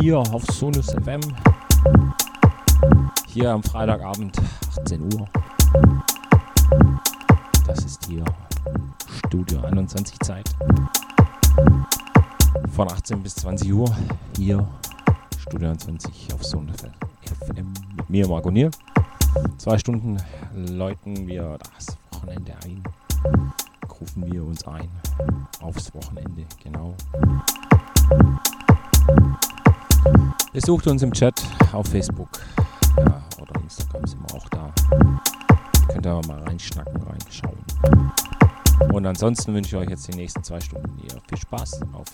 hier auf Sonus FM. Hier am Freitagabend, 18 Uhr. Das ist hier Studio 21 Zeit. Von 18 bis 20 Uhr hier Studio 21 auf Sonus FM mit mir, Marco Nier. Zwei Stunden läuten wir das Wochenende ein. Rufen wir uns ein aufs Wochenende, genau. Besucht uns im Chat auf Facebook ja, oder Instagram sind wir auch da. Könnt ihr mal reinschnacken, reinschauen. Und ansonsten wünsche ich euch jetzt die nächsten zwei Stunden hier viel Spaß auf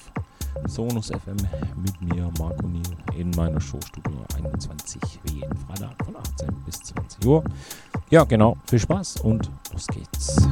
Sonus FM mit mir, Marco Niel, in meiner Showstudio 21, wie jeden Freitag von 18 bis 20 Uhr. Ja, genau, viel Spaß und los geht's.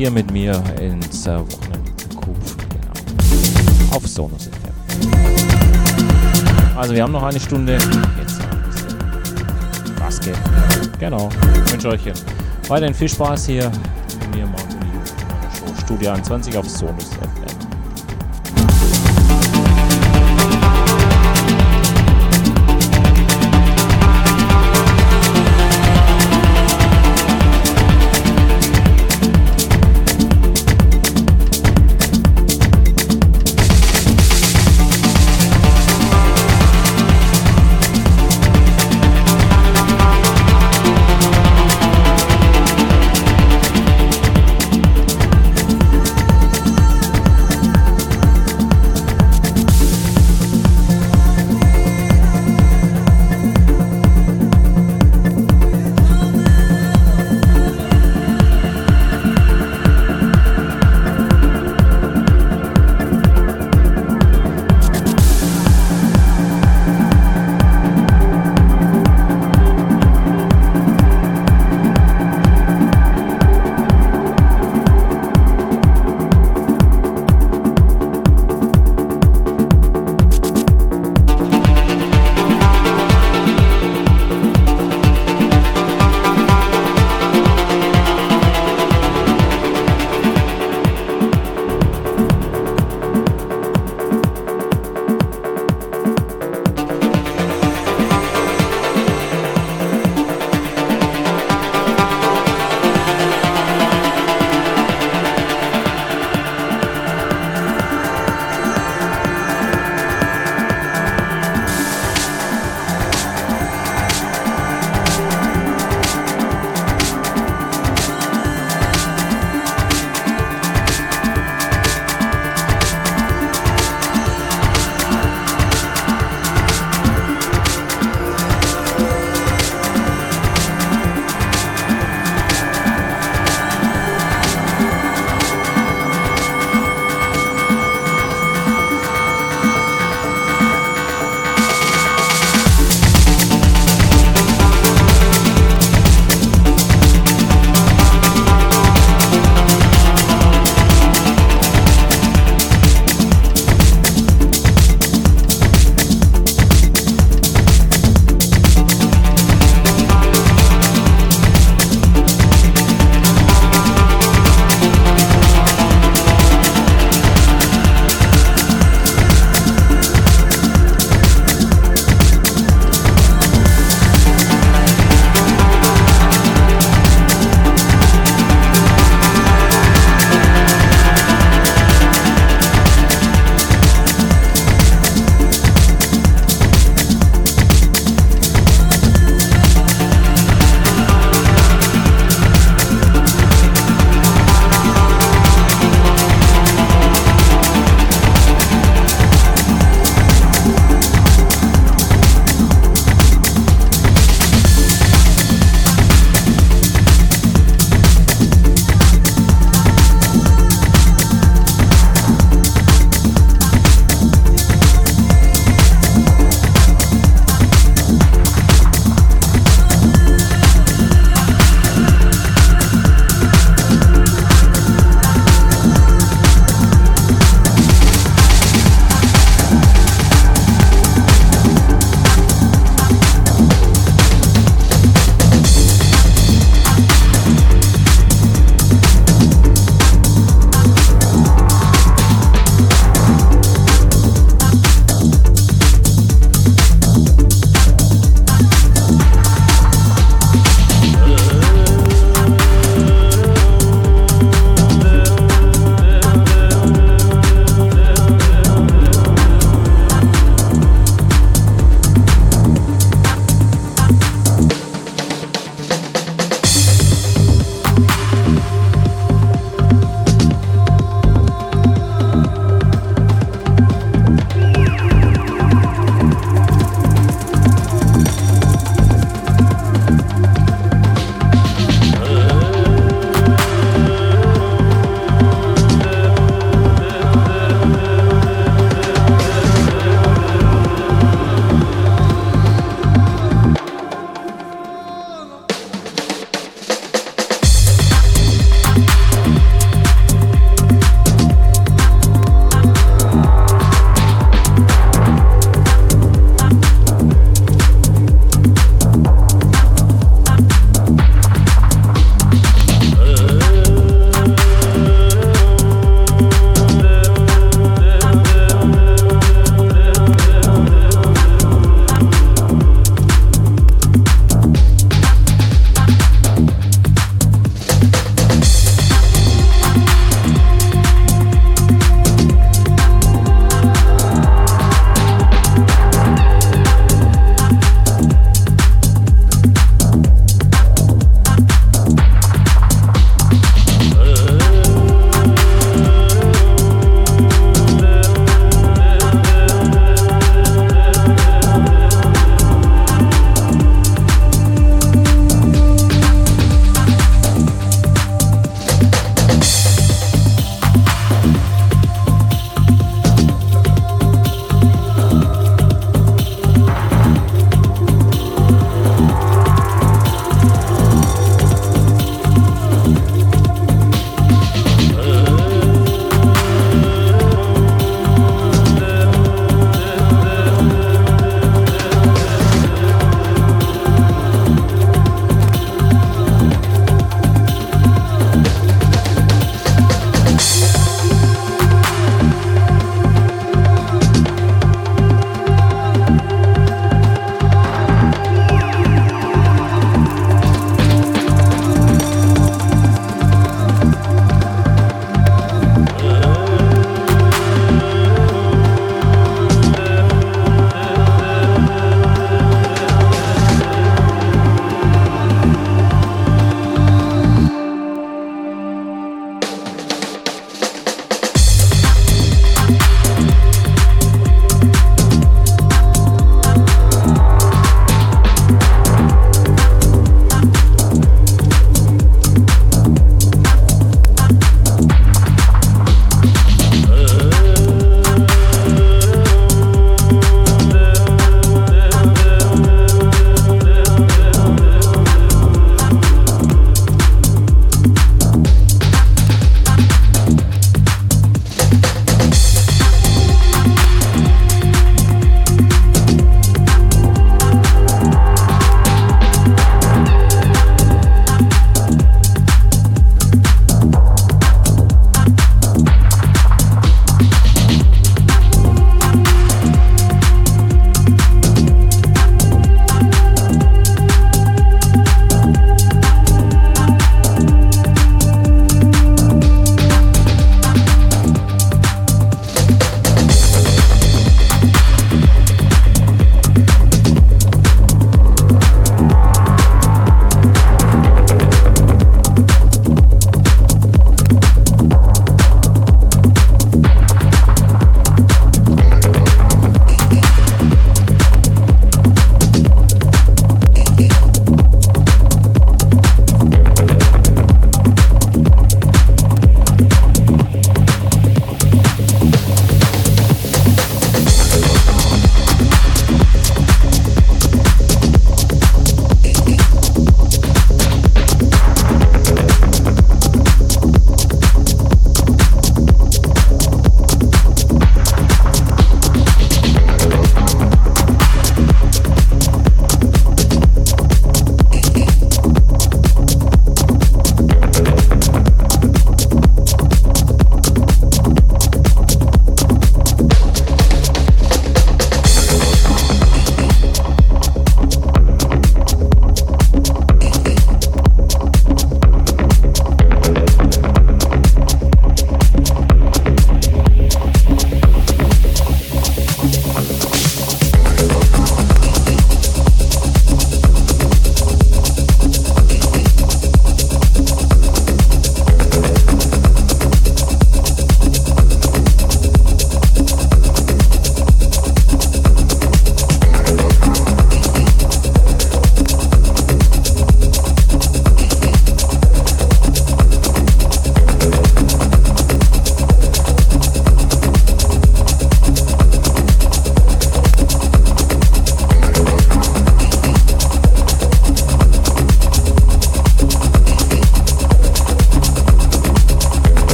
Hier mit mir ins äh, Wochenende Zukunft. Genau. Auf Sonus FM. Also, wir haben noch eine Stunde. Jetzt ein bisschen. Genau. Ich wünsche euch weiterhin viel Spaß hier mit mir, Marco Studio 21 auf Sonus FM.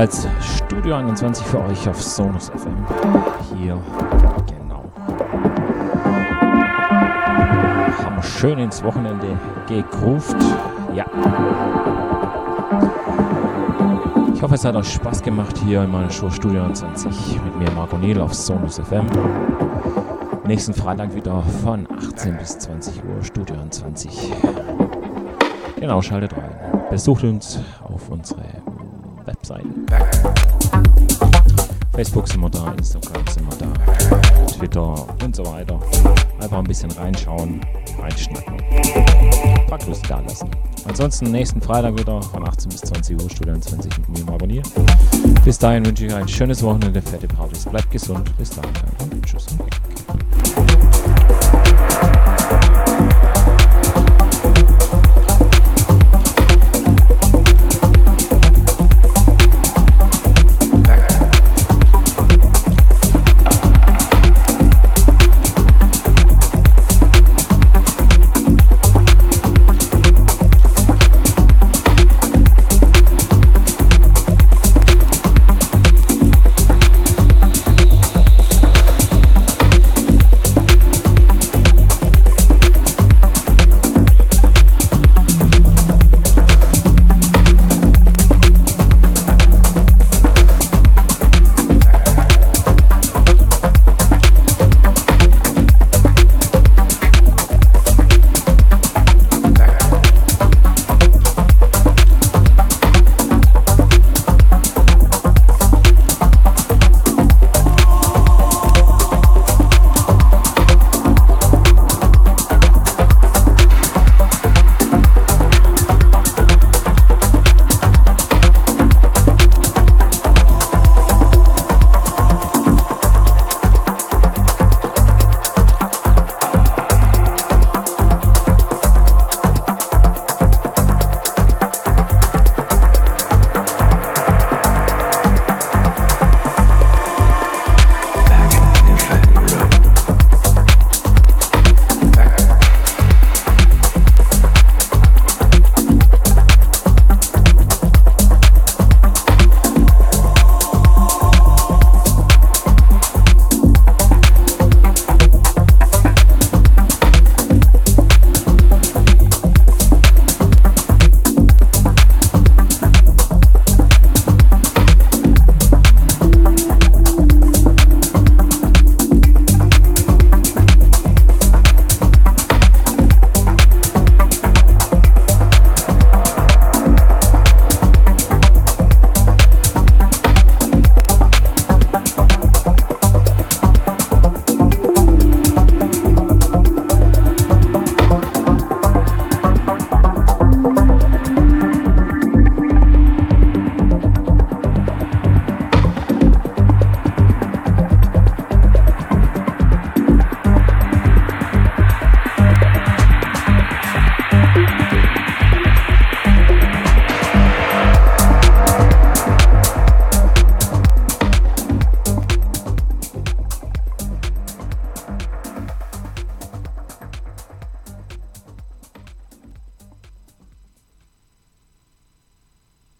Jetzt Studio 21 für euch auf Sonus FM. Hier, genau. Haben wir schön ins Wochenende gegruft. Ja. Ich hoffe, es hat euch Spaß gemacht hier in meiner Show Studio 21 mit mir, Marco Niel auf Sonus FM. Nächsten Freitag wieder von 18 bis 20 Uhr Studio 20. Genau, schaltet rein. Besucht uns auf unsere Webseiten. Facebook sind wir da, Instagram sind wir da, Twitter und so weiter. Einfach ein bisschen reinschauen, reinschnacken. Ein paar Grüße da lassen. Ansonsten nächsten Freitag wieder von 18 bis 20 Uhr Studio 20 mit mir Mabonier. Bis dahin wünsche ich ein schönes Wochenende, fette Partys. Bleibt gesund. Bis dahin und tschüss. Thank